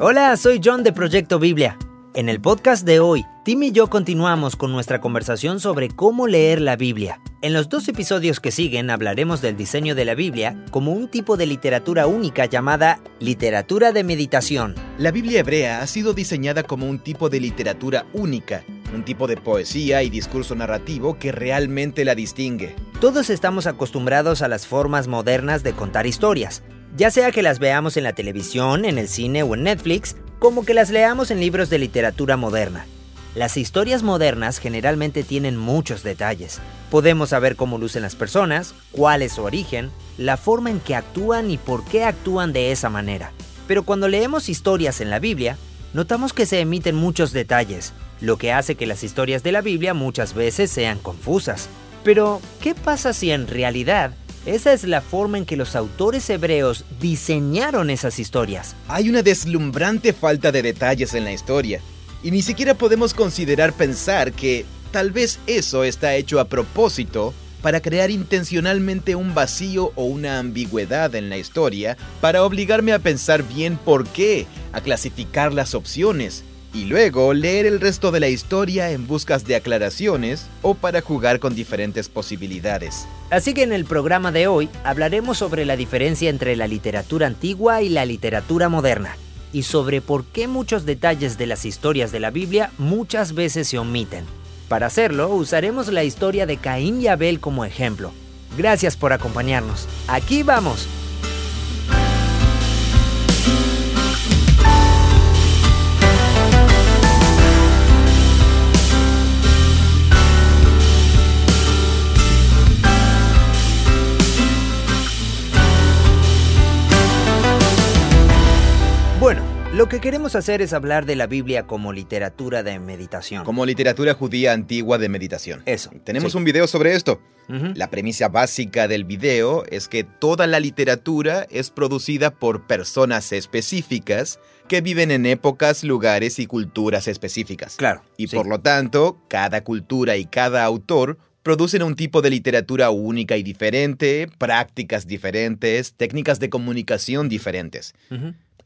Hola, soy John de Proyecto Biblia. En el podcast de hoy, Tim y yo continuamos con nuestra conversación sobre cómo leer la Biblia. En los dos episodios que siguen hablaremos del diseño de la Biblia como un tipo de literatura única llamada literatura de meditación. La Biblia hebrea ha sido diseñada como un tipo de literatura única, un tipo de poesía y discurso narrativo que realmente la distingue. Todos estamos acostumbrados a las formas modernas de contar historias, ya sea que las veamos en la televisión, en el cine o en Netflix, como que las leamos en libros de literatura moderna. Las historias modernas generalmente tienen muchos detalles. Podemos saber cómo lucen las personas, cuál es su origen, la forma en que actúan y por qué actúan de esa manera. Pero cuando leemos historias en la Biblia, notamos que se emiten muchos detalles, lo que hace que las historias de la Biblia muchas veces sean confusas. Pero, ¿qué pasa si en realidad esa es la forma en que los autores hebreos diseñaron esas historias. Hay una deslumbrante falta de detalles en la historia, y ni siquiera podemos considerar pensar que tal vez eso está hecho a propósito para crear intencionalmente un vacío o una ambigüedad en la historia, para obligarme a pensar bien por qué, a clasificar las opciones, y luego leer el resto de la historia en buscas de aclaraciones o para jugar con diferentes posibilidades. Así que en el programa de hoy hablaremos sobre la diferencia entre la literatura antigua y la literatura moderna y sobre por qué muchos detalles de las historias de la Biblia muchas veces se omiten. Para hacerlo usaremos la historia de Caín y Abel como ejemplo. Gracias por acompañarnos. Aquí vamos. Que queremos hacer es hablar de la Biblia como literatura de meditación. Como literatura judía antigua de meditación. Eso. Tenemos un video sobre esto. La premisa básica del video es que toda la literatura es producida por personas específicas que viven en épocas, lugares y culturas específicas. Claro. Y por lo tanto, cada cultura y cada autor producen un tipo de literatura única y diferente, prácticas diferentes, técnicas de comunicación diferentes.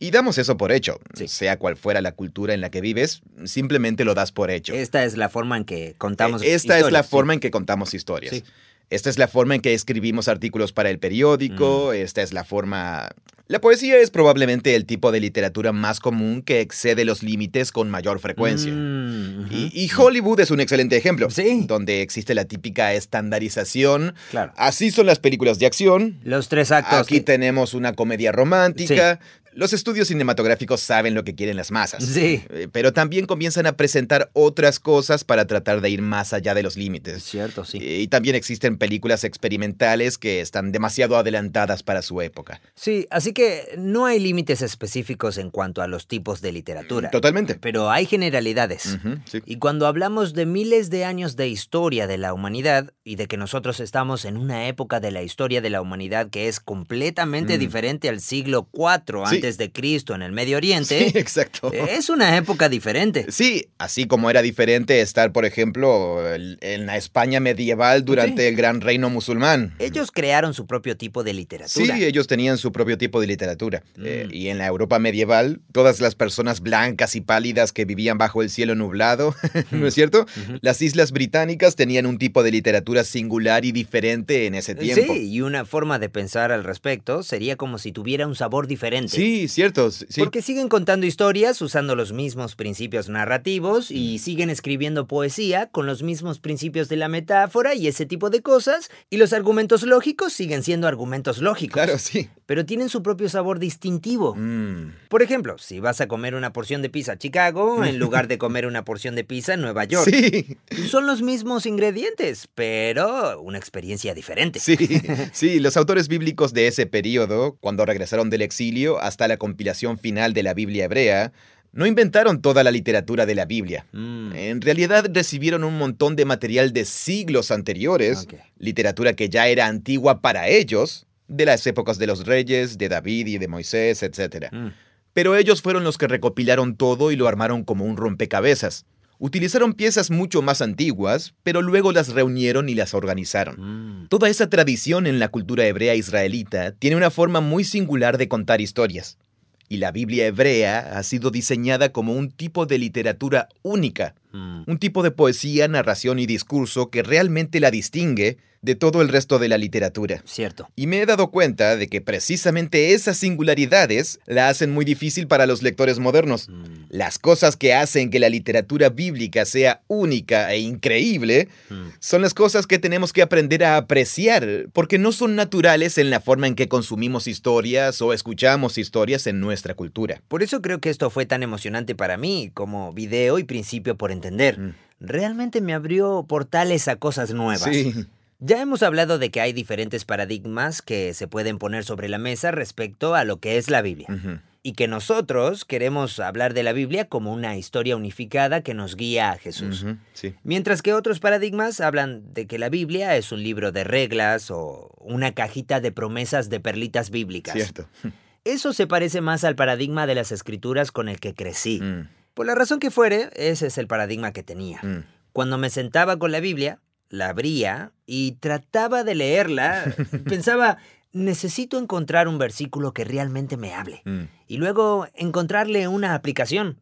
Y damos eso por hecho. Sea cual fuera la cultura en la que vives, simplemente lo das por hecho. Esta es la forma en que contamos historias. Esta es la forma en que contamos historias. Esta es la forma en que escribimos artículos para el periódico. Esta es la forma... La poesía es probablemente el tipo de literatura más común que excede los límites con mayor frecuencia. Mm, y, Hollywood es un excelente ejemplo. Sí. Donde existe la típica estandarización. Claro. Así son las películas de acción. Los tres actos. Aquí tenemos una comedia romántica. Los estudios cinematográficos saben lo que quieren las masas. Sí. Eh, pero también comienzan a presentar otras cosas para tratar de ir más allá de los límites. cierto, sí. Y también existen películas experimentales que están demasiado adelantadas para su época. Sí, así que no hay límites específicos en cuanto a los tipos de literatura. Totalmente. Pero hay generalidades. Y cuando hablamos de miles de años de historia de la humanidad y de que nosotros estamos en una época de la historia de la humanidad que es completamente mm. diferente al siglo IV antes de Cristo en el Medio Oriente. Sí, exacto. Es una época diferente. Sí, así como era diferente estar, por ejemplo, en la España medieval durante el gran reino musulmán. Ellos crearon su propio tipo de literatura. Sí, ellos tenían su propio tipo de literatura. Mm. Eh, y en la Europa medieval, todas las personas blancas y pálidas que vivían bajo el cielo nublado, ¿no es cierto? Las islas británicas tenían un tipo de literatura singular y diferente en ese tiempo. Sí, y una forma de pensar al respecto sería como si tuviera un sabor diferente. Sí, Sí, cierto. Porque siguen contando historias usando los mismos principios narrativos y siguen escribiendo poesía con los mismos principios de la metáfora y ese tipo de cosas. Y los argumentos lógicos siguen siendo argumentos lógicos. Claro, sí. Pero tienen su propio sabor distintivo. Mm. Por ejemplo, si vas a comer una porción de pizza a Chicago en lugar de comer una porción de pizza en Nueva York. Sí. Son los mismos ingredientes, pero una experiencia diferente. Sí, sí. Los autores bíblicos de ese periodo, cuando regresaron del exilio hasta la compilación final de la Biblia hebrea, no inventaron toda la literatura de la Biblia. Mm. En realidad recibieron un montón de material de siglos anteriores, literatura que ya era antigua para ellos, de las épocas de los reyes, de David y de Moisés, etc. Mm. Pero ellos fueron los que recopilaron todo y lo armaron como un rompecabezas. Utilizaron piezas mucho más antiguas, pero luego las reunieron y las organizaron. Mm. Toda esa tradición en la cultura hebrea israelita tiene una forma muy singular de contar historias. Y la Biblia hebrea ha sido diseñada como un tipo de literatura única, Mm, un tipo de poesía, narración y discurso que realmente la distingue de todo el resto de la literatura. cierto. Y me he dado cuenta de que precisamente esas singularidades la hacen muy difícil para los lectores modernos. Mm, Las cosas que hacen que la literatura bíblica sea única e increíble mm. son las cosas que tenemos que aprender a apreciar, porque no son naturales en la forma en que consumimos historias o escuchamos historias en nuestra cultura. Por eso creo que esto fue tan emocionante para mí como video y principio por entender. Mm. Realmente me abrió portales a cosas nuevas. Sí, Ya hemos hablado de que hay diferentes paradigmas que se pueden poner sobre la mesa respecto a lo que es la Biblia. Y que nosotros queremos hablar de la Biblia como una historia unificada que nos guía a Jesús. sí. Mientras que otros paradigmas hablan de que la Biblia es un libro de reglas o una cajita de promesas de perlitas bíblicas. Cierto. Eso se parece más al paradigma de las escrituras con el que crecí. Mm, Por la razón que fuere, ese es el paradigma que tenía. mm. Cuando me sentaba con la Biblia, la abría y trataba de leerla, pensaba, necesito encontrar un versículo que realmente me hable. Mm, Y luego encontrarle una aplicación.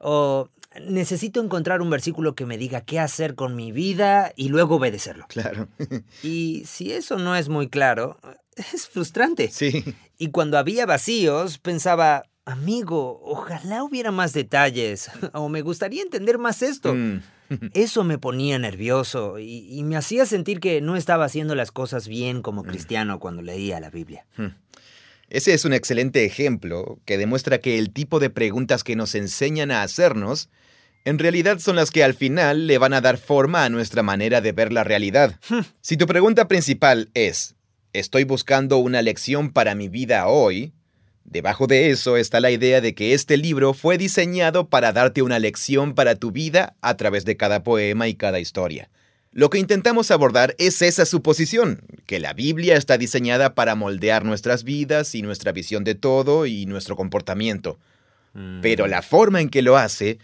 O necesito encontrar un versículo que me diga qué hacer con mi vida y luego obedecerlo. claro. Y si eso no es muy claro, es frustrante. Sí. Y cuando había vacíos, pensaba, amigo, ojalá hubiera más detalles, o me gustaría entender más esto. Mm, Eso me ponía nervioso y, y me hacía sentir que no estaba haciendo las cosas bien como cristiano cuando leía la Biblia. Ese es un excelente ejemplo que demuestra que el tipo de preguntas que nos enseñan a hacernos en realidad son las que al final le van a dar forma a nuestra manera de ver la realidad. Si tu pregunta principal es, ¿estoy buscando una lección para mi vida hoy? Debajo de eso está la idea de que este libro fue diseñado para darte una lección para tu vida a través de cada poema y cada historia. Lo que intentamos abordar es esa suposición, que la Biblia está diseñada para moldear nuestras vidas y nuestra visión de todo y nuestro comportamiento. Mm. Pero la forma en que lo hace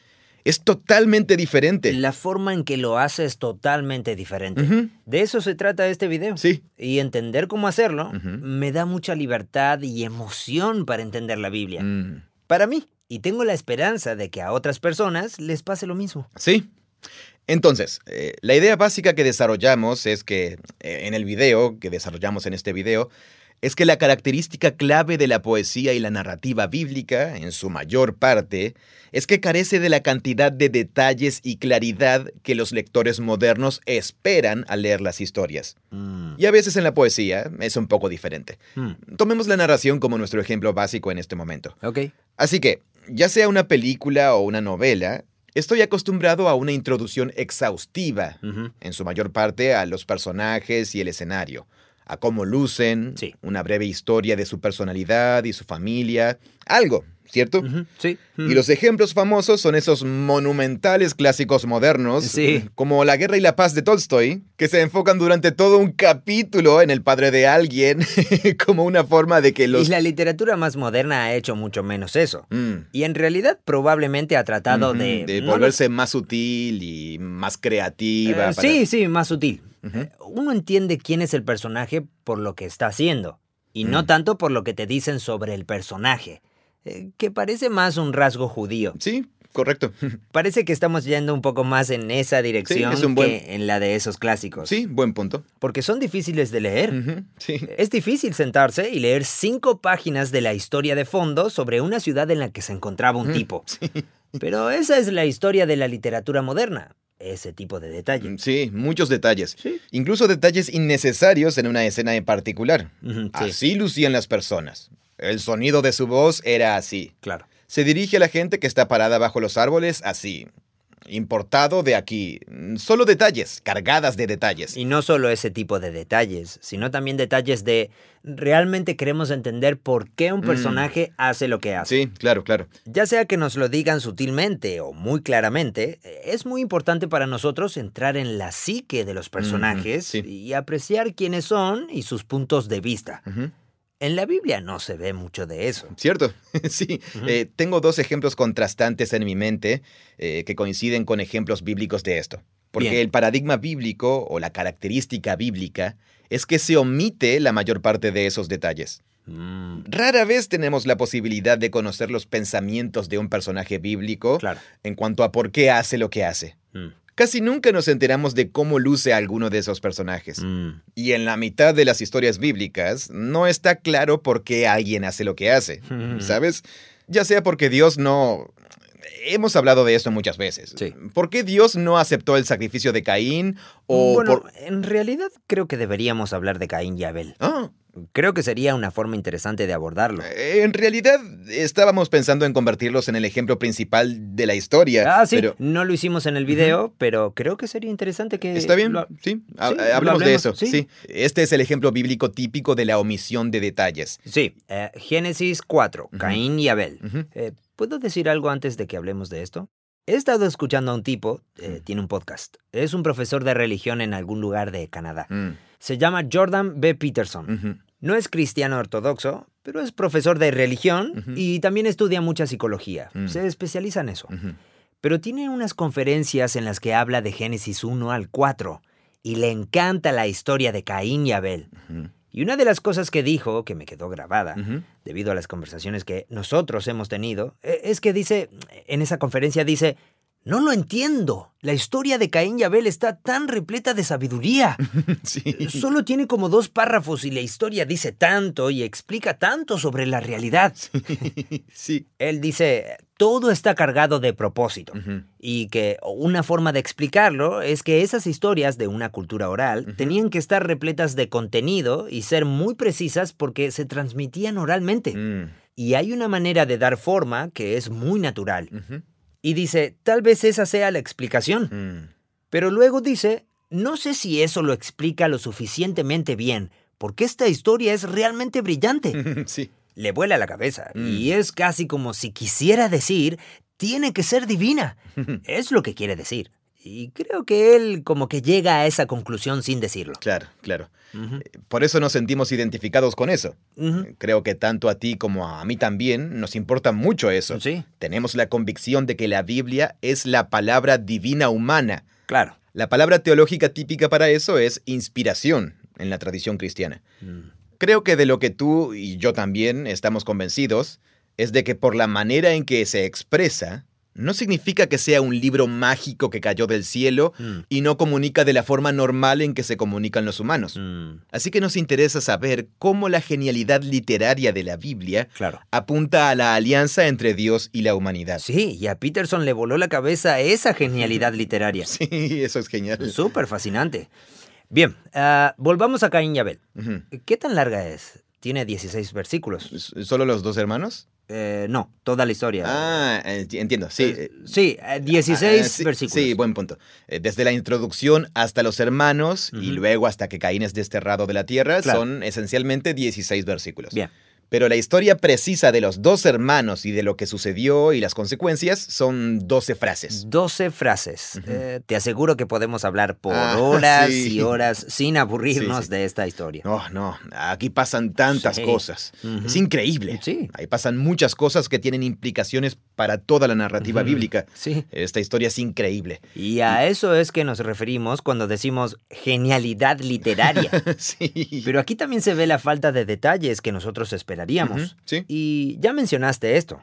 es totalmente diferente. La forma en que lo hace es totalmente diferente. De eso se trata este video. Sí. Y entender cómo hacerlo me da mucha libertad y emoción para entender la Biblia. Mm, Para mí. Y tengo la esperanza de que a otras personas les pase lo mismo. Sí. Entonces, eh, la idea básica que desarrollamos es que, eh, en el video, que desarrollamos en este video, es que la característica clave de la poesía y la narrativa bíblica, en su mayor parte, es que carece de la cantidad de detalles y claridad que los lectores modernos esperan al leer las historias. Mm. Y a veces en la poesía es un poco diferente. Mm. Tomemos la narración como nuestro ejemplo básico en este momento. Ok. Así que, ya sea una película o una novela, estoy acostumbrado a una introducción exhaustiva, en su mayor parte a los personajes y el escenario, a cómo lucen, Sí. una breve historia de su personalidad y su familia, algo, ¿cierto? Sí. Y los ejemplos famosos son esos monumentales clásicos modernos, Sí. como La Guerra y la Paz de Tolstoy, que se enfocan durante todo un capítulo en el padre de alguien, como una forma de que los... Y la literatura más moderna ha hecho mucho menos eso. Mm. Y en realidad probablemente ha tratado de... de no volverse más sutil y más creativa. Eh, para- Sí, sí, más sutil. Eh, Uno entiende quién es el personaje por lo que está haciendo. Y no Mm. tanto por lo que te dicen sobre el personaje. Eh, que parece más un rasgo judío. Sí, correcto. Parece que estamos yendo un poco más en esa dirección es un buen- que en la de esos clásicos. Sí, buen punto. Porque son difíciles de leer. Sí. Es difícil sentarse y leer cinco páginas de la historia de fondo sobre una ciudad en la que se encontraba un Mm, tipo. Pero esa es la historia de la literatura moderna. Ese tipo de detalle. Sí, muchos detalles. Sí. Incluso detalles innecesarios en una escena en particular. Así lucían las personas. El sonido de su voz era así. claro. Se dirige a la gente que está parada bajo los árboles así. Importado de aquí. Solo detalles, cargadas de detalles. Y no solo ese tipo de detalles, sino también detalles de realmente queremos entender por qué un Mm. personaje hace lo que hace. Sí, claro, claro. Ya sea que nos lo digan sutilmente o muy claramente, es muy importante para nosotros entrar en la psique de los personajes sí. y apreciar quiénes son y sus puntos de vista. En la Biblia no se ve mucho de eso. Cierto, sí. Eh, tengo dos ejemplos contrastantes en mi mente eh, que coinciden con ejemplos bíblicos de esto. Porque Bien. el paradigma bíblico o la característica bíblica es que se omite la mayor parte de esos detalles. Mm, Rara vez tenemos la posibilidad de conocer los pensamientos de un personaje bíblico claro. en cuanto a por qué hace lo que hace. Mm, Casi nunca nos enteramos de cómo luce alguno de esos personajes. mm, Y en la mitad de las historias bíblicas no está claro por qué alguien hace lo que hace. ¿Sabes? Ya sea porque Dios no... Hemos hablado de esto muchas veces. Sí. ¿Por qué Dios no aceptó el sacrificio de Caín? O bueno, por... en realidad creo que deberíamos hablar de Caín y Abel. Ah, Creo que sería una forma interesante de abordarlo. eh, en realidad estábamos pensando en convertirlos en el ejemplo principal de la historia. Ah, sí, Pero... no lo hicimos en el video, pero creo que sería interesante que... Está bien, lo- sí. sí, lo hablemos de eso. sí. Sí. Este es el ejemplo bíblico típico de la omisión de detalles. Sí, eh, Génesis 4, Ujú. Caín y Abel. Eh, ¿Puedo decir algo antes de que hablemos de esto? He estado escuchando a un tipo, eh, tiene un podcast. Es un profesor de religión en algún lugar de Canadá. Mm, Se llama Jordan B. Peterson. No es cristiano ortodoxo, pero es profesor de religión y también estudia mucha psicología. Mm. Se especializa en eso. Pero tiene unas conferencias en las que habla de Génesis 1 al 4 y le encanta la historia de Caín y Abel. Y una de las cosas que dijo, que me quedó grabada, debido a las conversaciones que nosotros hemos tenido, e- es que dice, en esa conferencia dice, no lo entiendo. La historia de Caín y Abel está tan repleta de sabiduría. Sí. Solo tiene como dos párrafos y la historia dice tanto y explica tanto sobre la realidad. Sí. Él dice, todo está cargado de propósito. Y que una forma de explicarlo es que esas historias de una cultura oral tenían que estar repletas de contenido y ser muy precisas porque se transmitían oralmente. Mm. Y hay una manera de dar forma que es muy natural. Y dice, tal vez esa sea la explicación. Mm. Pero luego dice, no sé si eso lo explica lo suficientemente bien, porque esta historia es realmente brillante. Sí. Le vuela la cabeza Mm. y es casi como si quisiera decir, tiene que ser divina. Es lo que quiere decir. Y creo que él como que llega a esa conclusión sin decirlo. Claro, claro. Ujú, Por eso nos sentimos identificados con eso. ujú. Creo que tanto a ti como a mí también nos importa mucho eso. Sí, Tenemos la convicción de que la Biblia es la palabra divina humana. claro. La palabra teológica típica para eso es inspiración en la tradición cristiana. Mm, Creo que de lo que tú y yo también estamos convencidos es de que por la manera en que se expresa, no significa que sea un libro mágico que cayó del cielo mm, y no comunica de la forma normal en que se comunican los humanos. mm, Así que nos interesa saber cómo la genialidad literaria de la Biblia Claro. apunta a la alianza entre Dios y la humanidad. Sí, y a Peterson le voló la cabeza esa genialidad literaria. Sí, eso es genial. Súper fascinante. Bien, ah, volvamos a Caín y Abel. ¿Qué tan larga es? Tiene 16 versículos. ¿Solo los dos hermanos? Eh, no, toda la historia. Ah, enti- entiendo, sí. Eh, sí, eh, 16 Ah, sí, versículos. Sí, buen punto. Eh, Desde la introducción hasta los hermanos y luego hasta que Caín es desterrado de la tierra Claro. son esencialmente 16 versículos. Bien. Pero la historia precisa de los dos hermanos y de lo que sucedió y las consecuencias son 12 frases. 12 frases. Eh, te aseguro que podemos hablar por Ah, horas sí. y horas sin aburrirnos Sí, sí. de esta historia. No, no, aquí pasan tantas cosas. Es increíble. Sí. Ahí pasan muchas cosas que tienen implicaciones para toda la narrativa bíblica. Sí. Esta historia es increíble. Y a eso es que nos referimos cuando decimos genialidad literaria. sí. Pero aquí también se ve la falta de detalles que nosotros sí. Y ya mencionaste esto.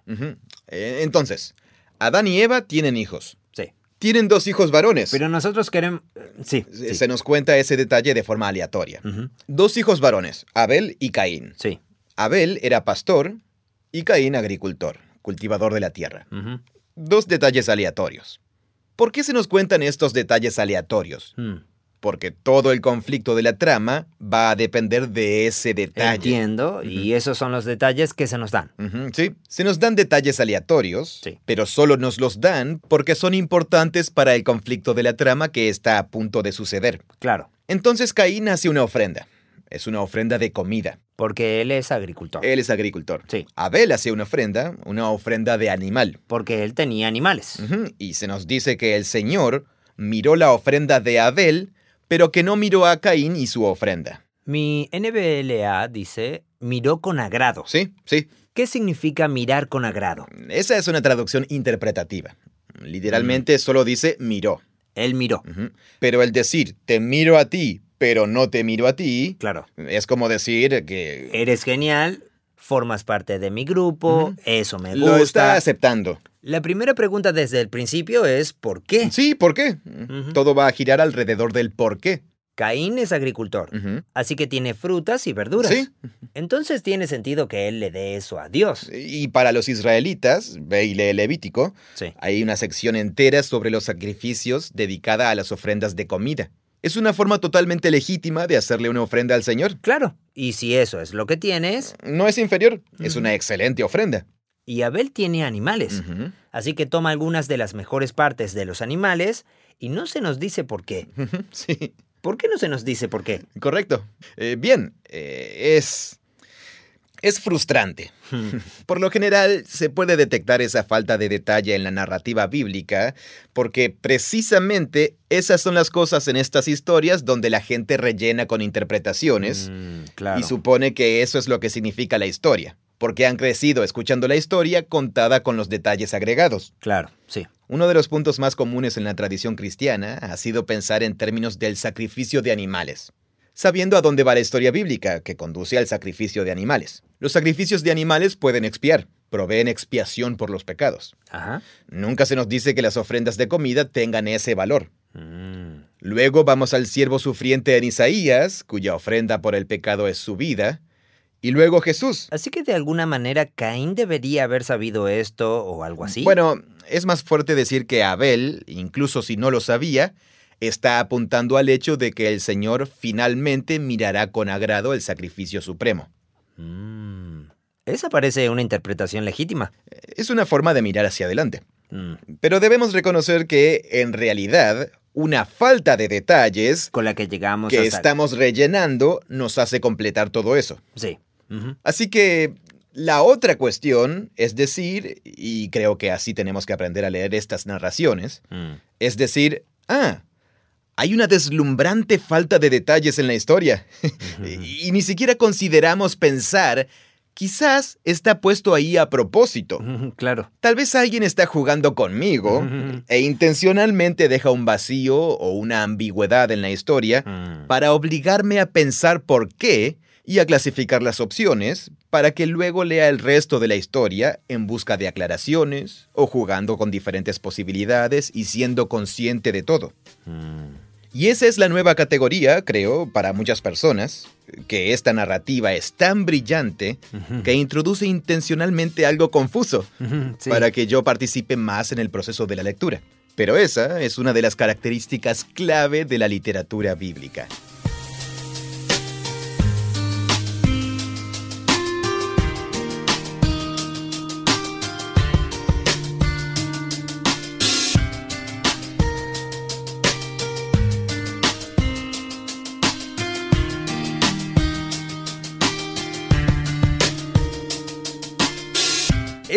Eh, Entonces, Adán y Eva tienen hijos. Sí. Tienen dos hijos varones. Pero nosotros queremos... eh, Sí. Se sí. nos cuenta ese detalle de forma aleatoria. Dos hijos varones, Abel y Caín. Sí. Abel era pastor y Caín agricultor, cultivador de la tierra. Dos detalles aleatorios. ¿Por qué se nos cuentan estos detalles aleatorios? mm. Porque todo el conflicto de la trama va a depender de ese detalle. Entiendo. Y esos son los detalles que se nos dan. Sí, se nos dan detalles aleatorios, Sí. pero solo nos los dan porque son importantes para el conflicto de la trama que está a punto de suceder. Claro. Entonces Caín hace una ofrenda. Es una ofrenda de comida. Porque él es agricultor. Él es agricultor. Sí. Abel hace una ofrenda, una ofrenda de animal. Porque él tenía animales. Y se nos dice que el Señor miró la ofrenda de Abel, pero que no miró a Caín y su ofrenda. Mi NBLA dice miró con agrado. Sí, sí. ¿Qué significa mirar con agrado? Esa es una traducción interpretativa. Literalmente solo dice miró. Él miró. Pero el decir, te miro a ti, pero no te miro a ti, Claro. es como decir que Eres genial, formas parte de mi grupo, eso me gusta. lo está aceptando. La primera pregunta desde el principio es ¿por qué? Sí, ¿por qué? Todo va a girar alrededor del por qué. Caín es agricultor, así que tiene frutas y verduras. Sí. Entonces tiene sentido que él le dé eso a Dios. Y para los israelitas, ve y lee Levítico, Sí. hay una sección entera sobre los sacrificios dedicada a las ofrendas de comida. Es una forma totalmente legítima de hacerle una ofrenda al Señor. Claro. Y si eso es lo que tienes, No es inferior, es una excelente ofrenda. Y Abel tiene animales, así que toma algunas de las mejores partes de los animales y no se nos dice por qué. Sí, ¿Por qué no se nos dice por qué? correcto. Eh, bien, eh, es... Es frustrante. Por lo general, se puede detectar esa falta de detalle en la narrativa bíblica, porque precisamente esas son las cosas en estas historias donde la gente rellena con interpretaciones Mm, claro. y supone que eso es lo que significa la historia, porque han crecido escuchando la historia contada con los detalles agregados. Claro, sí. Uno de los puntos más comunes en la tradición cristiana ha sido pensar en términos del sacrificio de animales, sabiendo a dónde va la historia bíblica que conduce al sacrificio de animales. Los sacrificios de animales pueden expiar, proveen expiación por los pecados. Ajá. Nunca se nos dice que las ofrendas de comida tengan ese valor. Mm, Luego vamos al siervo sufriente en Isaías, cuya ofrenda por el pecado es su vida. Y luego Jesús. Así que de alguna manera Caín debería haber sabido esto o algo así. Bueno, es más fuerte decir que Abel, incluso si no lo sabía, está apuntando al hecho de que el Señor finalmente mirará con agrado el sacrificio supremo. Mm, esa parece una interpretación legítima. Es una forma de mirar hacia adelante. Mm, Pero debemos reconocer que, en realidad, una falta de detalles con la que llegamos que hasta... estamos rellenando nos hace completar todo eso. Sí. Así que la otra cuestión es decir, y creo que así tenemos que aprender a leer estas narraciones, Mm, es decir, ah, hay una deslumbrante falta de detalles en la historia. y, y ni siquiera consideramos pensar, quizás está puesto ahí a propósito. Claro. Tal vez alguien está jugando conmigo e intencionalmente deja un vacío o una ambigüedad en la historia Mm, para obligarme a pensar por qué y a clasificar las opciones para que luego lea el resto de la historia en busca de aclaraciones o jugando con diferentes posibilidades y siendo consciente de todo. mm. Y esa es la nueva categoría, creo, para muchas personas, que esta narrativa es tan brillante que introduce intencionalmente algo confuso sí. para que yo participe más en el proceso de la lectura. Pero esa es una de las características clave de la literatura bíblica.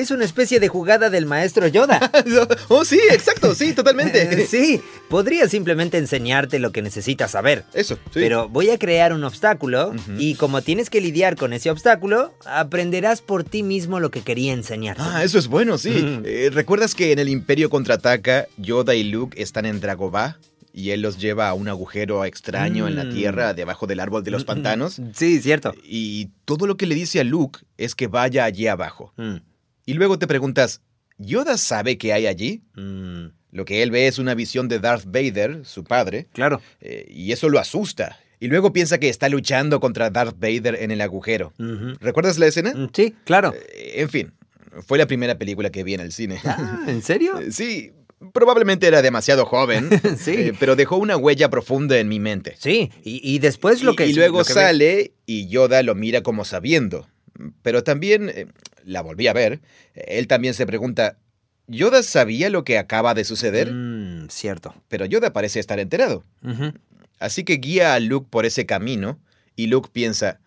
Es una especie de jugada del maestro Yoda. oh, sí, exacto, sí, totalmente. sí, podría simplemente enseñarte lo que necesitas saber. Eso, sí. Pero voy a crear un obstáculo y como tienes que lidiar con ese obstáculo, aprenderás por ti mismo lo que quería enseñarte. Ah, eso es bueno, sí. Eh, ¿Recuerdas que en el Imperio Contraataca, Yoda y Luke están en Dragobah? Y él los lleva a un agujero extraño en la Mm. tierra debajo del árbol de los pantanos. Sí, cierto. Y todo lo que le dice a Luke es que vaya allí abajo. Mm, Y luego te preguntas, ¿Yoda sabe qué hay allí? mm, Lo que él ve es una visión de Darth Vader, su padre, claro. eh, y eso lo asusta. Y luego piensa que está luchando contra Darth Vader en el agujero. ¿Recuerdas la escena? Mm, Sí, claro. Eh, en fin, fue la primera película que vi en el cine. Ah, ¿En serio? Sí, probablemente era demasiado joven, Sí. eh, pero dejó una huella profunda en mi mente. Sí, y, y después lo que... y luego ve- sale y Yoda lo mira como sabiendo. Pero también, la volví a ver, él también se pregunta, ¿Yoda sabía lo que acaba de suceder? Mm, cierto. Pero Yoda parece estar enterado. Así que guía a Luke por ese camino y Luke piensa,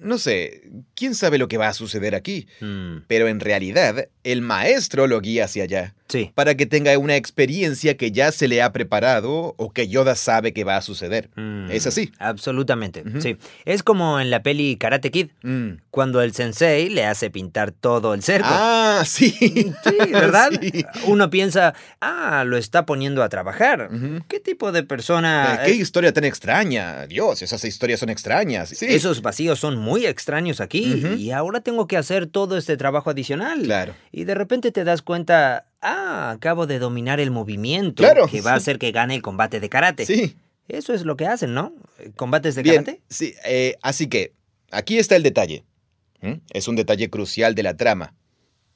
no sé, ¿quién sabe lo que va a suceder aquí? Mm, Pero en realidad, el maestro lo guía hacia allá. Sí. Para que tenga una experiencia que ya se le ha preparado o que Yoda sabe que va a suceder. Mm, Es así. Absolutamente, sí. Es como en la peli Karate Kid, Mm. cuando el sensei le hace pintar todo el cerco. Ah, sí. Sí, ¿verdad? Sí. Uno piensa, ah, lo está poniendo a trabajar. ¿Qué tipo de persona? Eh, Qué eh, historia tan extraña. Dios, esas historias son extrañas. Sí. Esos vacíos son muy extraños aquí y ahora tengo que hacer todo este trabajo adicional. Claro. Y de repente te das cuenta, ah, acabo de dominar el movimiento Claro, que va a hacer que gane el combate de karate. Sí. Eso es lo que hacen, ¿no? ¿Combates de Bien. karate? Sí. eh, así que, aquí está el detalle. ¿Mm? Es un detalle crucial de la trama.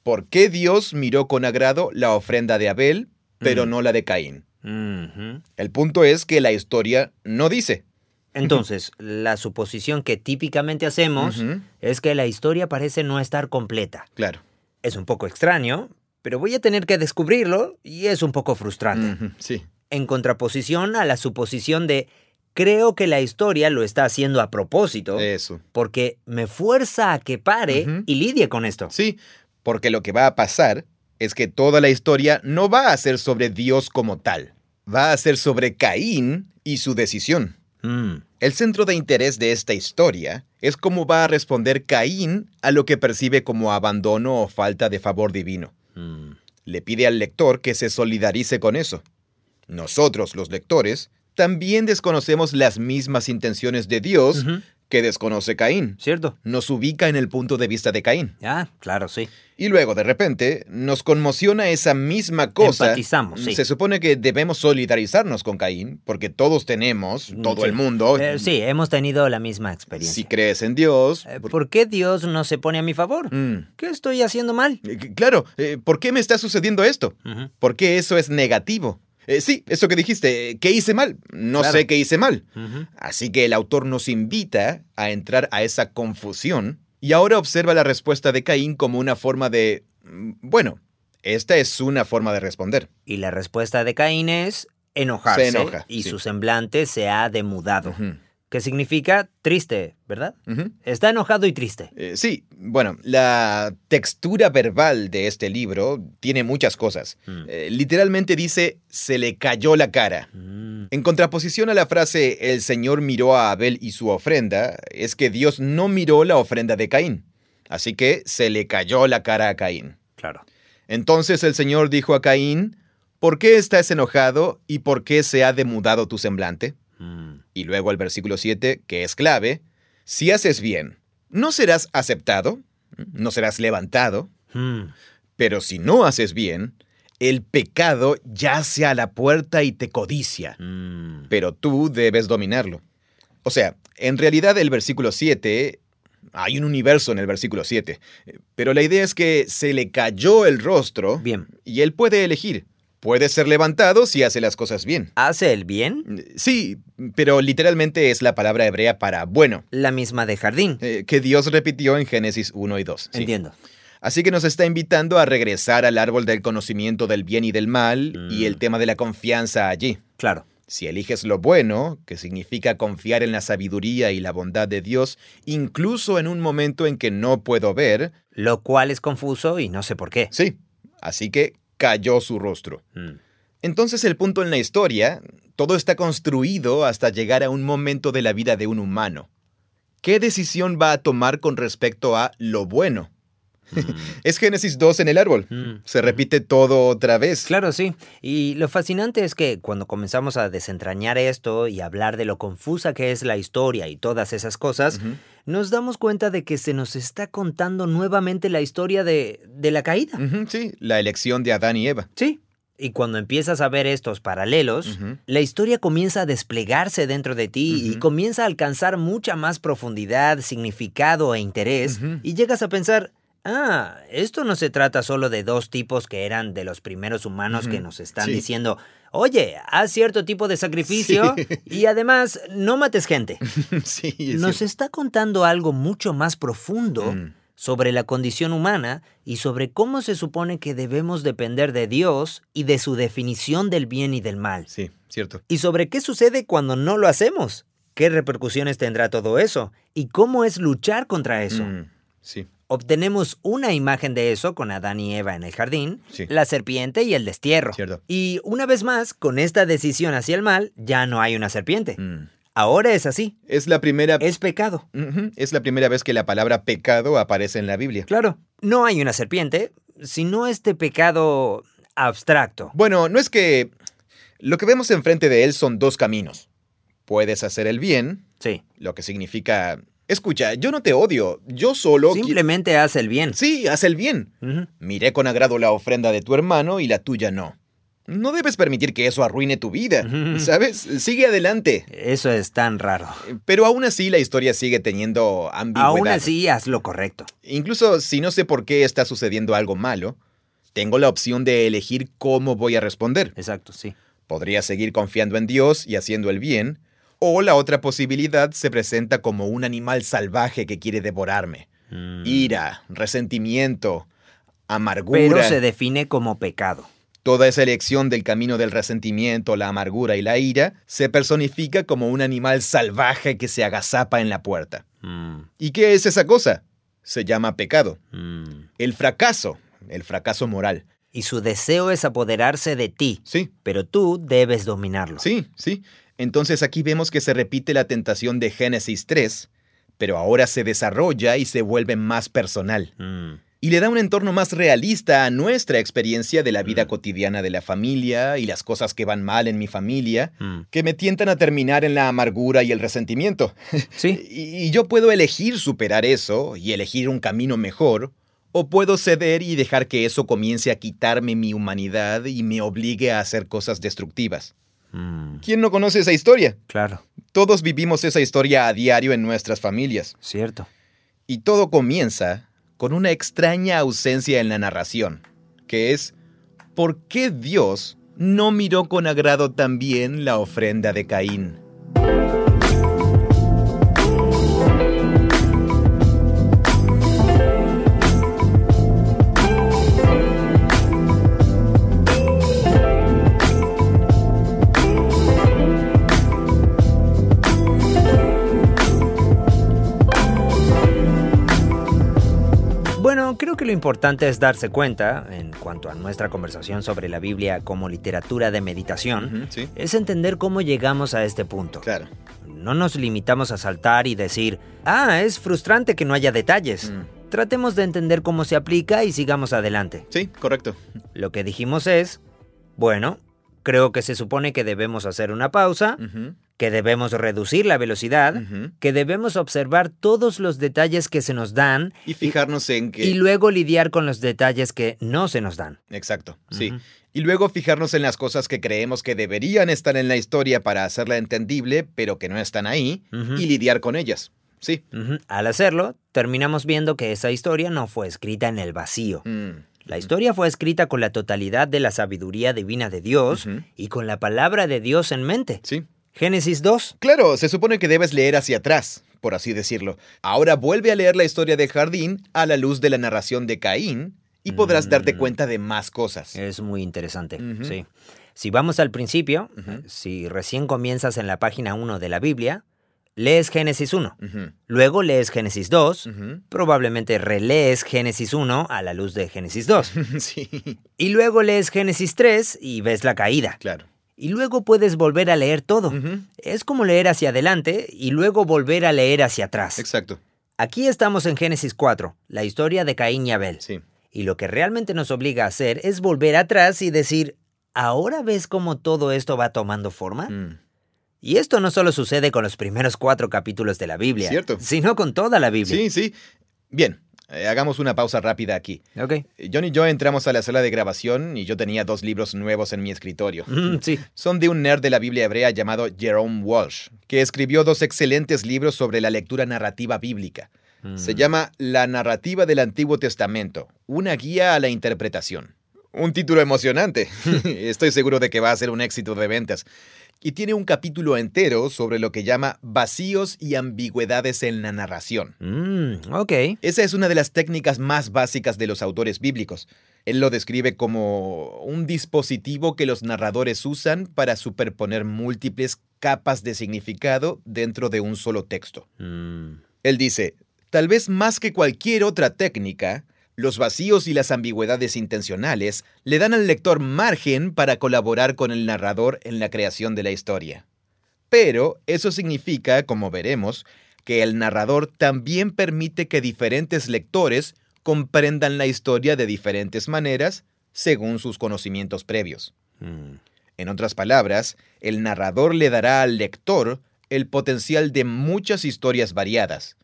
¿Por qué Dios miró con agrado la ofrenda de Abel, pero Mm. no la de Caín? El punto es que la historia no dice. Entonces, la suposición que típicamente hacemos es que la historia parece no estar completa. Claro. Es un poco extraño, pero voy a tener que descubrirlo y es un poco frustrante. Sí. En contraposición a la suposición de creo que la historia lo está haciendo a propósito Eso. porque me fuerza a que pare y lidie con esto. Sí, porque lo que va a pasar es que toda la historia no va a ser sobre Dios como tal. Va a ser sobre Caín y su decisión. Mm, El centro de interés de esta historia es cómo va a responder Caín a lo que percibe como abandono o falta de favor divino. mm. Le pide al lector que se solidarice con eso. Nosotros, los lectores, también desconocemos las mismas intenciones de Dios que desconoce Caín. ¿Cierto? Nos ubica en el punto de vista de Caín. Ah, claro, sí. Y luego, de repente, nos conmociona esa misma cosa. Empatizamos, sí. Se supone que debemos solidarizarnos con Caín, porque todos tenemos, Mm, todo sí. el mundo. Eh, sí, hemos tenido la misma experiencia. Si crees en Dios. Eh, por- ¿Por qué Dios no se pone a mi favor? Mm, ¿Qué estoy haciendo mal? eh, Claro, ¿por qué me está sucediendo esto? ¿Por qué eso es negativo? Eh, sí, eso que dijiste, ¿qué hice mal? No Claro. sé qué hice mal. Así que el autor nos invita a entrar a esa confusión y ahora observa la respuesta de Caín como una forma de... mm, Bueno, esta es una forma de responder. Y la respuesta de Caín es enojarse. Se enoja, y sí. su semblante se ha demudado. Que significa triste, ¿verdad? Está enojado y triste. Eh, sí, bueno, la textura verbal de este libro tiene muchas cosas. Mm. Eh, literalmente dice, se le cayó la cara. Mm, En contraposición a la frase, el Señor miró a Abel y su ofrenda, es que Dios no miró la ofrenda de Caín. Así que se le cayó la cara a Caín. claro. Entonces el Señor dijo a Caín, ¿por qué estás enojado y por qué se ha demudado tu semblante? Mm, Y luego el versículo 7, que es clave, si haces bien, ¿no serás aceptado? ¿No serás levantado? mm. Pero si no haces bien, el pecado yace a la puerta y te codicia, Mm. pero tú debes dominarlo. O sea, en realidad el versículo 7, hay un universo en el versículo 7, pero la idea es que se le cayó el rostro Bien. y él puede elegir. Puede ser levantado si hace las cosas bien. ¿Hace el bien? Sí, pero literalmente es la palabra hebrea para bueno, La misma de jardín. eh, que Dios repitió en Génesis 1 y 2. sí. Entiendo. Así que nos está invitando a regresar al árbol del conocimiento del bien y del mal y Mm. el tema de la confianza allí. Claro. Si eliges lo bueno, que significa confiar en la sabiduría y la bondad de Dios, incluso en un momento en que no puedo ver, Lo cual es confuso y no sé por qué. sí, así que cayó su rostro. Mm. Entonces el punto en la historia, todo está construido hasta llegar a un momento de la vida de un humano. ¿Qué decisión va a tomar con respecto a lo bueno? Es Génesis 2 en el árbol. Mm. Se repite todo otra vez. Claro, sí. Y lo fascinante es que cuando comenzamos a desentrañar esto y hablar de lo confusa que es la historia y todas esas cosas. Nos damos cuenta de que se nos está contando nuevamente la historia de, de la caída. Sí, la elección de Adán y Eva. Sí. Y cuando empiezas a ver estos paralelos, la historia comienza a desplegarse dentro de ti y comienza a alcanzar mucha más profundidad, significado e interés. Y llegas a pensar, ah, esto no se trata solo de dos tipos que eran de los primeros humanos que nos están Sí. diciendo, oye, haz cierto tipo de sacrificio Sí. y además no mates gente. sí, es Nos cierto. está contando algo mucho más profundo Mm. sobre la condición humana y sobre cómo se supone que debemos depender de Dios y de su definición del bien y del mal. Sí, cierto. Y sobre qué sucede cuando no lo hacemos. ¿Qué repercusiones tendrá todo eso? ¿Y cómo es luchar contra eso? Mm, sí. Obtenemos una imagen de eso con Adán y Eva en el jardín, Sí. la serpiente y el destierro. Cierto. Y una vez más, con esta decisión hacia el mal, ya no hay una serpiente. Mm. Ahora es así. Es la primera... Es pecado. Es la primera vez que la palabra pecado aparece en la Biblia. Claro, no hay una serpiente, sino este pecado abstracto. Bueno, no es que... Lo que vemos enfrente de él son dos caminos. Puedes hacer el bien, Sí. lo que significa... Escucha, yo no te odio, yo solo... Simplemente hace el bien. Sí, haz el bien. Miré con agrado la ofrenda de tu hermano y la tuya no. No debes permitir que eso arruine tu vida. ¿sabes? Sigue adelante. Eso es tan raro. Pero aún así la historia sigue teniendo ambigüedad. Aún así, haz lo correcto. Incluso si no sé por qué está sucediendo algo malo, tengo la opción de elegir cómo voy a responder. Exacto, sí. Podría seguir confiando en Dios y haciendo el bien, o la otra posibilidad se presenta como un animal salvaje que quiere devorarme. Mm. Ira, resentimiento, amargura. Pero se define como pecado. Toda esa elección del camino del resentimiento, la amargura y la ira se personifica como un animal salvaje que se agazapa en la puerta. Mm, ¿Y qué es esa cosa? Se llama pecado. mm. El fracaso, el fracaso moral. Y su deseo es apoderarse de ti, Sí, pero tú debes dominarlo. sí, sí. Entonces aquí vemos que se repite la tentación de Génesis 3, pero ahora se desarrolla y se vuelve más personal. Mm, Y le da un entorno más realista a nuestra experiencia de la vida Mm. cotidiana de la familia y las cosas que van mal en mi familia, mm. que me tientan a terminar en la amargura y el resentimiento. Sí, Y, y yo puedo elegir superar eso y elegir un camino mejor, o puedo ceder y dejar que eso comience a quitarme mi humanidad y me obligue a hacer cosas destructivas. Mm, ¿Quién no conoce esa historia? claro, Todos vivimos esa historia a diario en nuestras familias. cierto. Y todo comienza con una extraña ausencia en la narración, que es ¿por qué Dios no miró con agrado también la ofrenda de Caín? Lo importante es darse cuenta, en cuanto a nuestra conversación sobre la Biblia como literatura de meditación, sí, es entender cómo llegamos a este punto. claro. No nos limitamos a saltar y decir, ah, es frustrante que no haya detalles. Mm. Tratemos de entender cómo se aplica y sigamos adelante. Sí, correcto. Lo que dijimos es, bueno, creo que se supone que debemos hacer una pausa, que debemos reducir la velocidad, que debemos observar todos los detalles que se nos dan Y fijarnos en que... y luego lidiar con los detalles que no se nos dan. Exacto, sí. Y luego fijarnos en las cosas que creemos que deberían estar en la historia para hacerla entendible, pero que no están ahí, y lidiar con ellas. Sí. Al hacerlo, terminamos viendo que esa historia no fue escrita en el vacío. Mm, La historia fue escrita con la totalidad de la sabiduría divina de Dios y con la palabra de Dios en mente. Sí. Génesis 2. Claro, se supone que debes leer hacia atrás, por así decirlo. Ahora vuelve a leer la historia del jardín a la luz de la narración de Caín y podrás darte Mm. cuenta de más cosas. Es muy interesante, sí. Si vamos al principio, si recién comienzas en la página 1 de la Biblia, lees Génesis 1, Ujú, luego lees Génesis 2, ujú. probablemente relees Génesis 1 a la luz de Génesis 2, sí, y luego lees Génesis 3 y ves la caída, claro. Y luego puedes volver a leer todo. Es como leer hacia adelante y luego volver a leer hacia atrás. Exacto, Aquí estamos en Génesis 4, la historia de Caín y Abel. sí. Y lo que realmente nos obliga a hacer es volver atrás y decir, ¿ahora ves cómo todo esto va tomando forma? Mm, Y esto no solo sucede con los primeros cuatro capítulos de la Biblia, Cierto. sino con toda la Biblia. Sí, sí. Bien, eh, hagamos una pausa rápida aquí. Ok. Eh, John y yo entramos a la sala de grabación y yo tenía dos libros nuevos en mi escritorio. Mm, sí. Son de un nerd de la Biblia hebrea llamado Jerome Walsh, que escribió dos excelentes libros sobre la lectura narrativa bíblica. Se Mm. llama La narrativa del Antiguo Testamento, una guía a la interpretación. Un título emocionante. Estoy seguro de que va a ser un éxito de ventas. Y tiene un capítulo entero sobre lo que llama vacíos y ambigüedades en la narración. Mm, ok. Esa es una de las técnicas más básicas de los autores bíblicos. Él lo describe como un dispositivo que los narradores usan para superponer múltiples capas de significado dentro de un solo texto. Mm, Él dice, Tal vez más que cualquier otra técnica, los vacíos y las ambigüedades intencionales le dan al lector margen para colaborar con el narrador en la creación de la historia. Pero eso significa, como veremos, que el narrador también permite que diferentes lectores comprendan la historia de diferentes maneras según sus conocimientos previos. Mm. En otras palabras, el narrador le dará al lector el potencial de muchas historias variadas,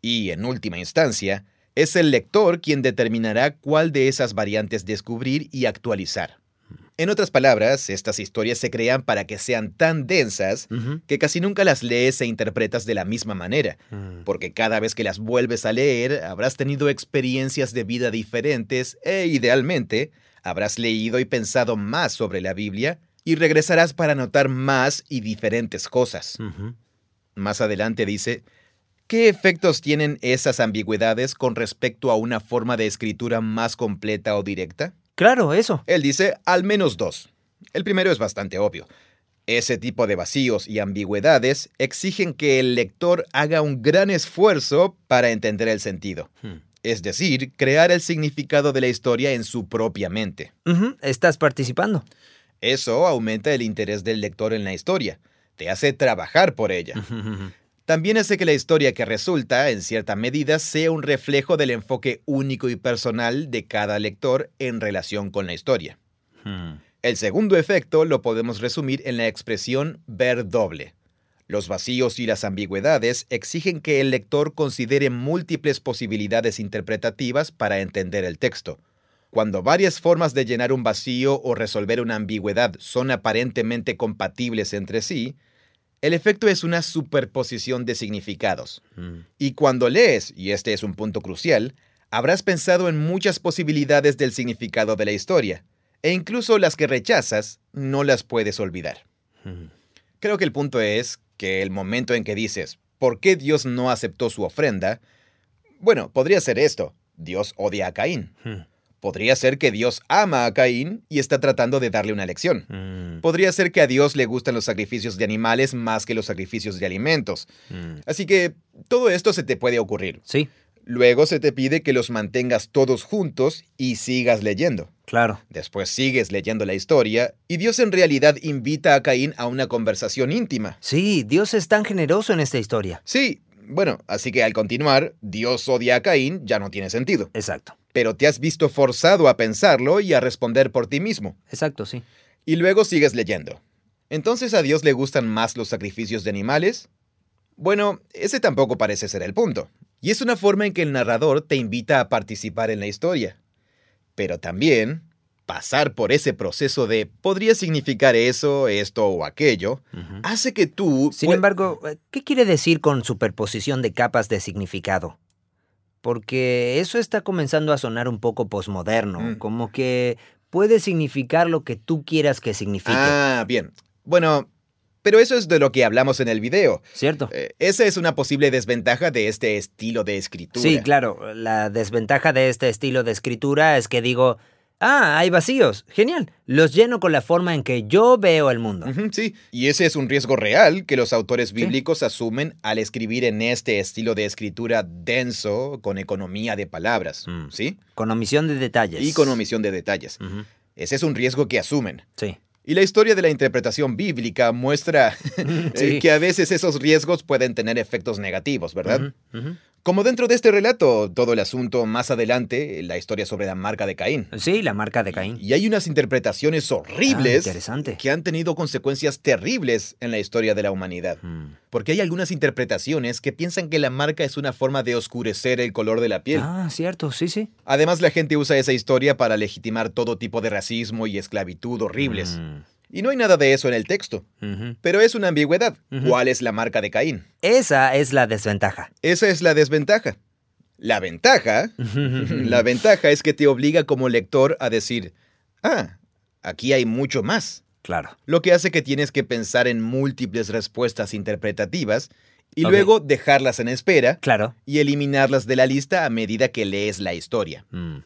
y, en última instancia, es el lector quien determinará cuál de esas variantes descubrir y actualizar. En otras palabras, estas historias se crean para que sean tan densas que casi nunca las lees e interpretas de la misma manera, Mm. porque cada vez que las vuelves a leer habrás tenido experiencias de vida diferentes e, idealmente, habrás leído y pensado más sobre la Biblia y regresarás para notar más y diferentes cosas. Más adelante dice, ¿qué efectos tienen esas ambigüedades con respecto a una forma de escritura más completa o directa? Claro, eso. Él dice al menos dos. El primero es bastante obvio. Ese tipo de vacíos y ambigüedades exigen que el lector haga un gran esfuerzo para entender el sentido. Hmm. Es decir, crear el significado de la historia en su propia mente. Estás participando. Eso aumenta el interés del lector en la historia. Te hace trabajar por ella. También hace que la historia que resulta, en cierta medida, sea un reflejo del enfoque único y personal de cada lector en relación con la historia. Hmm. El segundo efecto lo podemos resumir en la expresión ver doble. Los vacíos y las ambigüedades exigen que el lector considere múltiples posibilidades interpretativas para entender el texto. Cuando varias formas de llenar un vacío o resolver una ambigüedad son aparentemente compatibles entre sí, el efecto es una superposición de significados. Mm. Y cuando lees, y este es un punto crucial, habrás pensado en muchas posibilidades del significado de la historia, e incluso las que rechazas no las puedes olvidar. Mm. Creo que el punto es que el momento en que dices, ¿por qué Dios no aceptó su ofrenda? Bueno, podría ser esto, Dios odia a Caín. Mm. Podría ser que Dios ama a Caín y está tratando de darle una lección. Mm. Podría ser que a Dios le gustan los sacrificios de animales más que los sacrificios de alimentos. Mm. Así que todo esto se te puede ocurrir. Sí, Luego se te pide que los mantengas todos juntos y sigas leyendo. claro. Después sigues leyendo la historia y Dios en realidad invita a Caín a una conversación íntima. Sí, Dios es tan generoso en esta historia. Sí, bueno, así que al continuar, Dios odia a Caín ya no tiene sentido. Exacto. Pero te has visto forzado a pensarlo y a responder por ti mismo. Exacto, sí. Y luego sigues leyendo. ¿Entonces a Dios le gustan más los sacrificios de animales? Bueno, ese tampoco parece ser el punto. Y es una forma en que el narrador te invita a participar en la historia. Pero también, pasar por ese proceso de podría significar eso, esto o aquello, hace que tú... Sin embargo, eh, ¿qué quiere decir con superposición de capas de significado? Porque eso está comenzando a sonar un poco posmoderno, Mm. como que puede significar lo que tú quieras que signifique, Ah, bien. Bueno, pero eso es de lo que hablamos en el video. ¿cierto? Eh, esa es una posible desventaja de este estilo de escritura. Sí, claro. La desventaja de este estilo de escritura es que digo, ah, hay vacíos, genial, los lleno con la forma en que yo veo el mundo. Sí, y ese es un riesgo real que los autores Sí. bíblicos asumen al escribir en este estilo de escritura denso, con economía de palabras, Mm. ¿sí? Con omisión de detalles. Y con omisión de detalles. Ese es un riesgo que asumen. Sí. Y la historia de la interpretación bíblica muestra eh, Sí. que a veces esos riesgos pueden tener efectos negativos, ¿verdad? Como dentro de este relato, todo el asunto más adelante, la historia sobre la marca de Caín. Sí, la marca de Caín. Y hay unas interpretaciones Ah, horribles que han tenido consecuencias terribles en la historia de la humanidad. Mm. Porque hay algunas interpretaciones que piensan que la marca es una forma de oscurecer el color de la piel. Ah, cierto, sí, sí. Además, la gente usa esa historia para legitimar todo tipo de racismo y esclavitud horribles. Mm, Y no hay nada de eso en el texto. Pero es una ambigüedad. ¿Cuál es la marca de Caín? Esa es la desventaja. Esa es la desventaja. La ventaja, la ventaja es que te obliga como lector a decir, ah, aquí hay mucho más. Claro. Lo que hace que tienes que pensar en múltiples respuestas interpretativas y luego dejarlas en espera Claro. y eliminarlas de la lista a medida que lees la historia. Mm,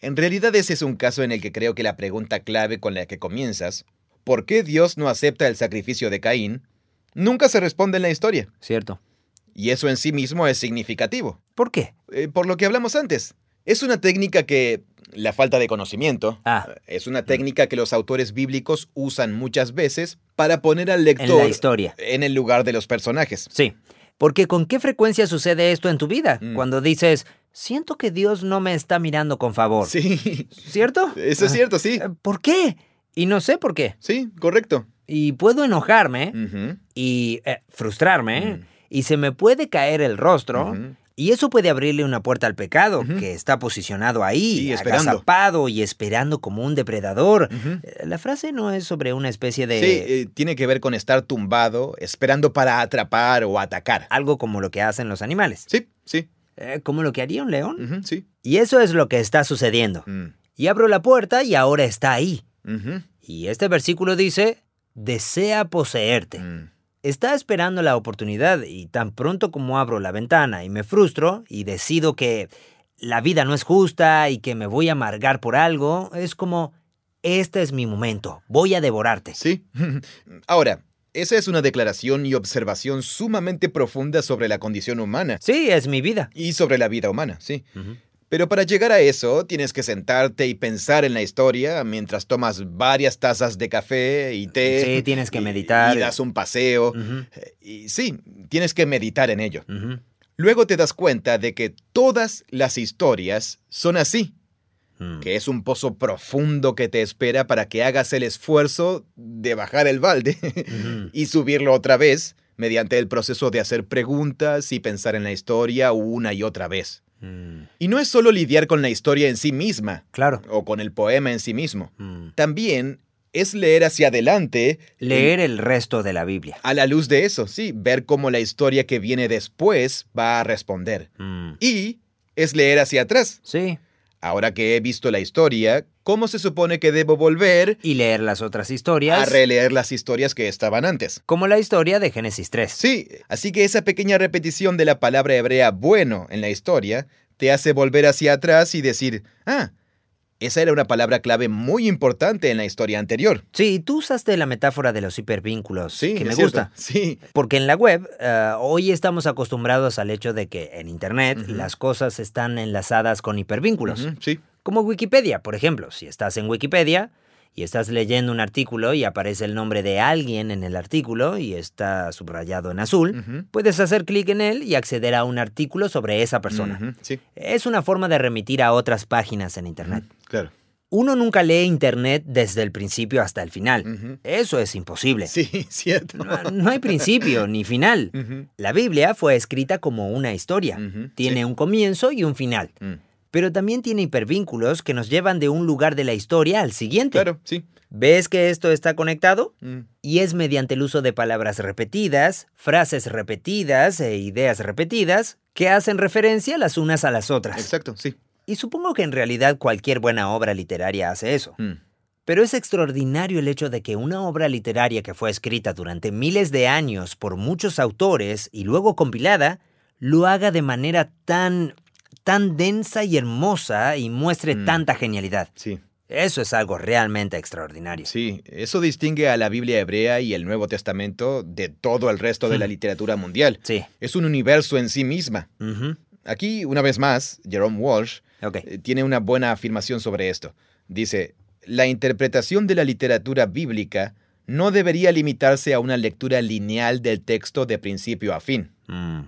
En realidad ese es un caso en el que creo que la pregunta clave con la que comienzas, ¿por qué Dios no acepta el sacrificio de Caín? Nunca se responde en la historia. Cierto. Y eso en sí mismo es significativo. ¿Por qué? Eh, por lo que hablamos antes. Es una técnica que la falta de conocimiento Ah. es una técnica que los autores bíblicos usan muchas veces para poner al lector En la historia. en el lugar de los personajes. Sí. Porque ¿con qué frecuencia sucede esto en tu vida? Mm. Cuando dices, siento que Dios no me está mirando con favor. Sí, ¿Cierto? eso es Ah, cierto, sí. eh, ¿Por qué? Y no sé por qué. Sí, correcto. Y puedo enojarme y eh, frustrarme Mm. y se me puede caer el rostro. Y eso puede abrirle una puerta al pecado, que está posicionado ahí, Sí, agazapado y esperando como un depredador. Eh, La frase no es sobre una especie de... Sí, eh, tiene que ver con estar tumbado, esperando para atrapar o atacar. Algo como lo que hacen los animales. Sí, sí. Eh, como lo que haría un león. sí. Y eso es lo que está sucediendo. Mm, Y abro la puerta y ahora está ahí. Y este versículo dice, desea poseerte. mm. Está esperando la oportunidad y tan pronto como abro la ventana y me frustro y decido que la vida no es justa y que me voy a amargar por algo, es como, este es mi momento, voy a devorarte. Sí. Ahora, esa es una declaración y observación sumamente profunda sobre la condición humana Sí, es mi vida. y sobre la vida humana, sí. Pero para llegar a eso, tienes que sentarte y pensar en la historia mientras tomas varias tazas de café y té. Sí, tienes que y- meditar. Y das un paseo. Ujú, Y sí, tienes que meditar en ello. Luego te das cuenta de que todas las historias son así, mm. que es un pozo profundo que te espera para que hagas el esfuerzo de bajar el balde y subirlo otra vez mediante el proceso de hacer preguntas y pensar en la historia una y otra vez. Mm, Y no es solo lidiar con la historia en sí misma Claro. o con el poema en sí mismo. Mm. También es leer hacia adelante Leer el resto de la Biblia. a la luz de eso, sí, ver cómo la historia que viene después va a responder. Mm. Y es leer hacia atrás. Sí. Ahora que he visto la historia, ¿cómo se supone que debo volver Y leer las otras historias. a releer las historias que estaban antes? como la historia de Génesis 3. Sí, así que esa pequeña repetición de la palabra hebrea bueno en la historia te hace volver hacia atrás y decir, ah, esa era una palabra clave muy importante en la historia anterior. Sí, tú usaste la metáfora de los hipervínculos, Sí, que me cierto. gusta. Sí, Porque en la web, eh, hoy estamos acostumbrados al hecho de que en Internet las cosas están enlazadas con hipervínculos. sí. Como Wikipedia, por ejemplo. Si estás en Wikipedia y estás leyendo un artículo y aparece el nombre de alguien en el artículo y está subrayado en azul, puedes hacer clic en él y acceder a un artículo sobre esa persona. sí, Es una forma de remitir a otras páginas en Internet. claro. Uno nunca lee Internet desde el principio hasta el final. Eso es imposible. Sí, cierto. No, no hay principio ni final. La Biblia fue escrita como una historia. Tiene sí. un comienzo y un final. Pero también tiene hipervínculos que nos llevan de un lugar de la historia al siguiente. Claro, sí. ¿Ves que esto está conectado? Mm, Y es mediante el uso de palabras repetidas, frases repetidas e ideas repetidas que hacen referencia las unas a las otras. Exacto, sí. Y supongo que en realidad cualquier buena obra literaria hace eso. Mm, Pero es extraordinario el hecho de que una obra literaria que fue escrita durante miles de años por muchos autores y luego compilada, lo haga de manera tan, tan densa y hermosa y muestre Mm. tanta genialidad. Sí, Eso es algo realmente extraordinario. sí. Eso distingue a la Biblia hebrea y el Nuevo Testamento de todo el resto de la Hmm. literatura mundial. Sí. Es un universo en sí misma. Aquí, una vez más, Jerome Walsh eh, tiene una buena afirmación sobre esto. Dice, la interpretación de la literatura bíblica no debería limitarse a una lectura lineal del texto de principio a fin. Mm.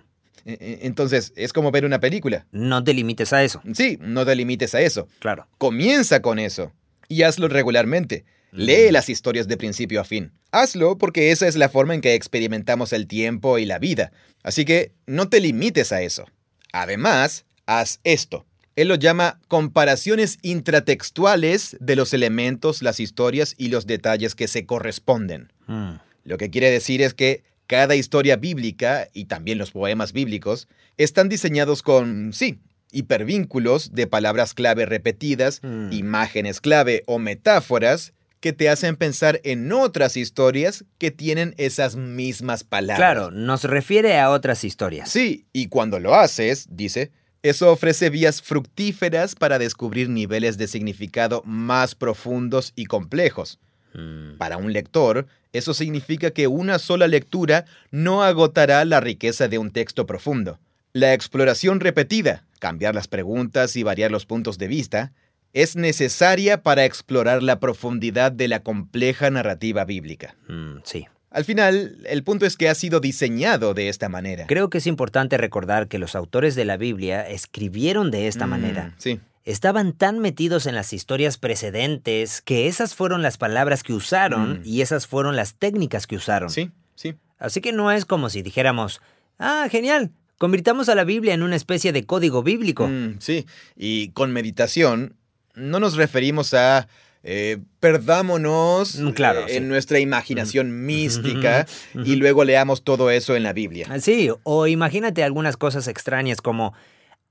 E- e- Entonces, es como ver una película. No te limites a eso. Sí, no te limites a eso. Claro. Comienza con eso y hazlo regularmente. Lee las historias de principio a fin. Hazlo porque esa es la forma en que experimentamos el tiempo y la vida. Así que no te limites a eso. Además, haz esto. Él lo llama comparaciones intratextuales de los elementos, las historias y los detalles que se corresponden. Mm. Lo que quiere decir es que cada historia bíblica y también los poemas bíblicos están diseñados con, sí, hipervínculos de palabras clave repetidas, Mm. imágenes clave o metáforas que te hacen pensar en otras historias que tienen esas mismas palabras. Claro, nos refiere a otras historias. Sí, y cuando lo haces, dice, eso ofrece vías fructíferas para descubrir niveles de significado más profundos y complejos. Mm. Para un lector, Eso significa que una sola lectura no agotará la riqueza de un texto profundo. La exploración repetida, cambiar las preguntas y variar los puntos de vista, es necesaria para explorar la profundidad de la compleja narrativa bíblica. Mm, sí. Al final, el punto es que ha sido diseñado de esta manera. Creo que es importante recordar que los autores de la Biblia escribieron de esta Mm, manera. Sí. Estaban tan metidos en las historias precedentes que esas fueron las palabras que usaron Mm. y esas fueron las técnicas que usaron. Sí, sí. Así que no es como si dijéramos, ah, genial, convirtamos a la Biblia en una especie de código bíblico. Mm, sí. Y con meditación, no nos referimos a eh, perdámonos Mm, claro, eh, sí. en nuestra imaginación mística y luego leamos todo eso en la Biblia. Ah, Sí, o imagínate algunas cosas extrañas como,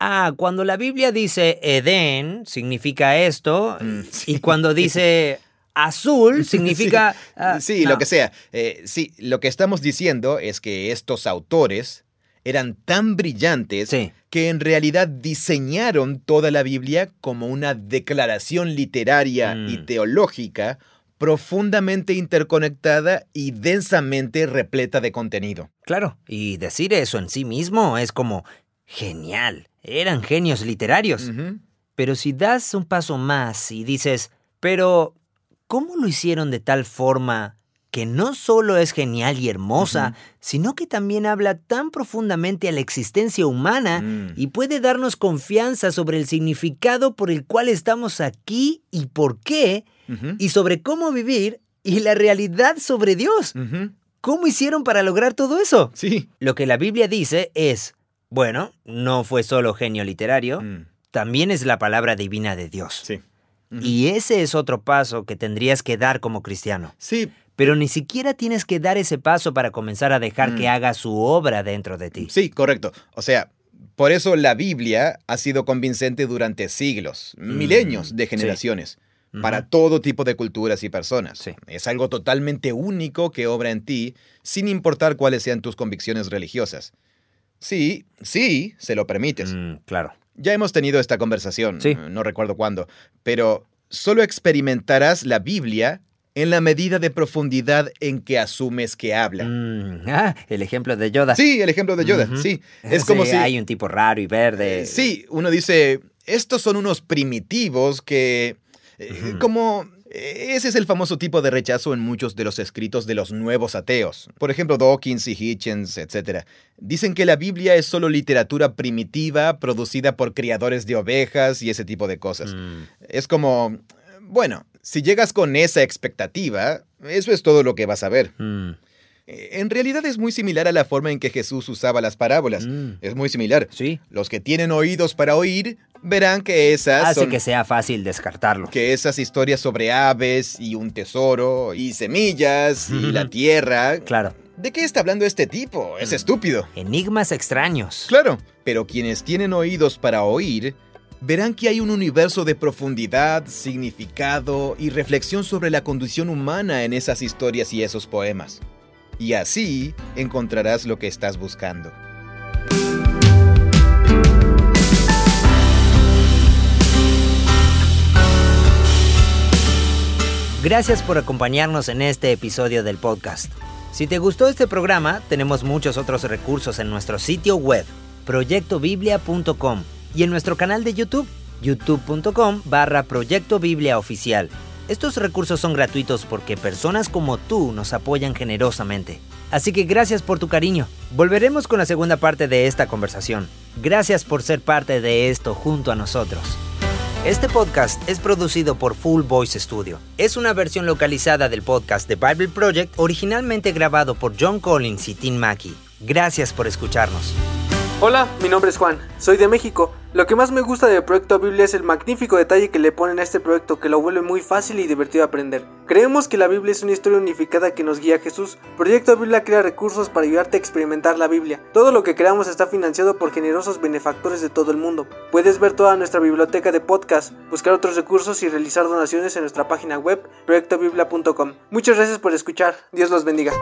ah, cuando la Biblia dice Edén, significa esto, Mm, sí. y cuando dice azul, significa... ah, sí, no. lo que sea. Eh, sí, lo que estamos diciendo es que estos autores eran tan brillantes Sí. que en realidad diseñaron toda la Biblia como una declaración literaria y Mm. teológica profundamente interconectada y densamente repleta de contenido. Claro, y decir eso en sí mismo es como genial. Eran genios literarios. Pero si das un paso más y dices, pero ¿cómo lo hicieron de tal forma que no solo es genial y hermosa, sino que también habla tan profundamente a la existencia humana Mm. y puede darnos confianza sobre el significado por el cual estamos aquí y por qué, y sobre cómo vivir y la realidad sobre Dios? ¿Cómo hicieron para lograr todo eso? Sí. Lo que la Biblia dice es, bueno, no fue solo genio literario, Mm. también es la palabra divina de Dios. Sí. Y ese es otro paso que tendrías que dar como cristiano. Sí, Pero ni siquiera tienes que dar ese paso para comenzar a dejar Mm. que haga su obra dentro de ti. Sí, correcto. O sea, por eso la Biblia ha sido convincente durante siglos, Mm, milenios de sí. generaciones, para todo tipo de culturas y personas. Sí. Es algo totalmente único que obra en ti, sin importar cuáles sean tus convicciones religiosas. Sí, sí, se lo permites. Mm, claro. Ya hemos tenido esta conversación, Sí. no recuerdo cuándo, pero solo experimentarás la Biblia en la medida de profundidad en que asumes que habla. Mm, ah, el ejemplo de Yoda. Sí, el ejemplo de Yoda, sí. Es como si... hay un tipo raro y verde. Sí, uno dice, estos son unos primitivos que... eh. Como... eh, Ese es el famoso tipo de rechazo en muchos de los escritos de los nuevos ateos. Por ejemplo, Dawkins y Hitchens, etc. Dicen que la Biblia es solo literatura primitiva producida por criadores de ovejas y ese tipo de cosas. Mm, Es como... Bueno, si llegas con esa expectativa, eso es todo lo que vas a ver. mm, En realidad es muy similar a la forma en que Jesús usaba las parábolas. mm. Es muy similar. Sí. Los que tienen oídos para oír verán que esas Hace son que sea fácil descartarlo. que esas historias sobre aves y un tesoro y semillas y la tierra. Claro. ¿De qué está hablando este tipo? Es Mm. estúpido. Enigmas extraños. Claro, pero quienes tienen oídos para oír verán que hay un universo de profundidad, significado y reflexión sobre la condición humana en esas historias y esos poemas. Y así encontrarás lo que estás buscando. Gracias por acompañarnos en este episodio del podcast. Si te gustó este programa, tenemos muchos otros recursos en nuestro sitio web, proyectobiblia.com, y en nuestro canal de YouTube, youtube.com barra Proyecto Oficial. Estos recursos son gratuitos porque personas como tú nos apoyan generosamente. Así que gracias por tu cariño. Volveremos con la segunda parte de esta conversación. Gracias por ser parte de esto junto a nosotros. Este podcast es producido por Full Voice Studio. Es una versión localizada del podcast The Bible Project, originalmente grabado por John Collins y Tim Mackey. Gracias por escucharnos. Hola, mi nombre es Juan, soy de México. Lo que más me gusta del proyecto Biblia es el magnífico detalle que le ponen a este proyecto que lo vuelve muy fácil y divertido de aprender. Creemos que la Biblia es una historia unificada que nos guía a Jesús. Proyecto Biblia crea recursos para ayudarte a experimentar la Biblia. Todo lo que creamos está financiado por generosos benefactores de todo el mundo. Puedes ver toda nuestra biblioteca de podcast, buscar otros recursos y realizar donaciones en nuestra página web proyectobiblia.com. Muchas gracias por escuchar. Dios los bendiga.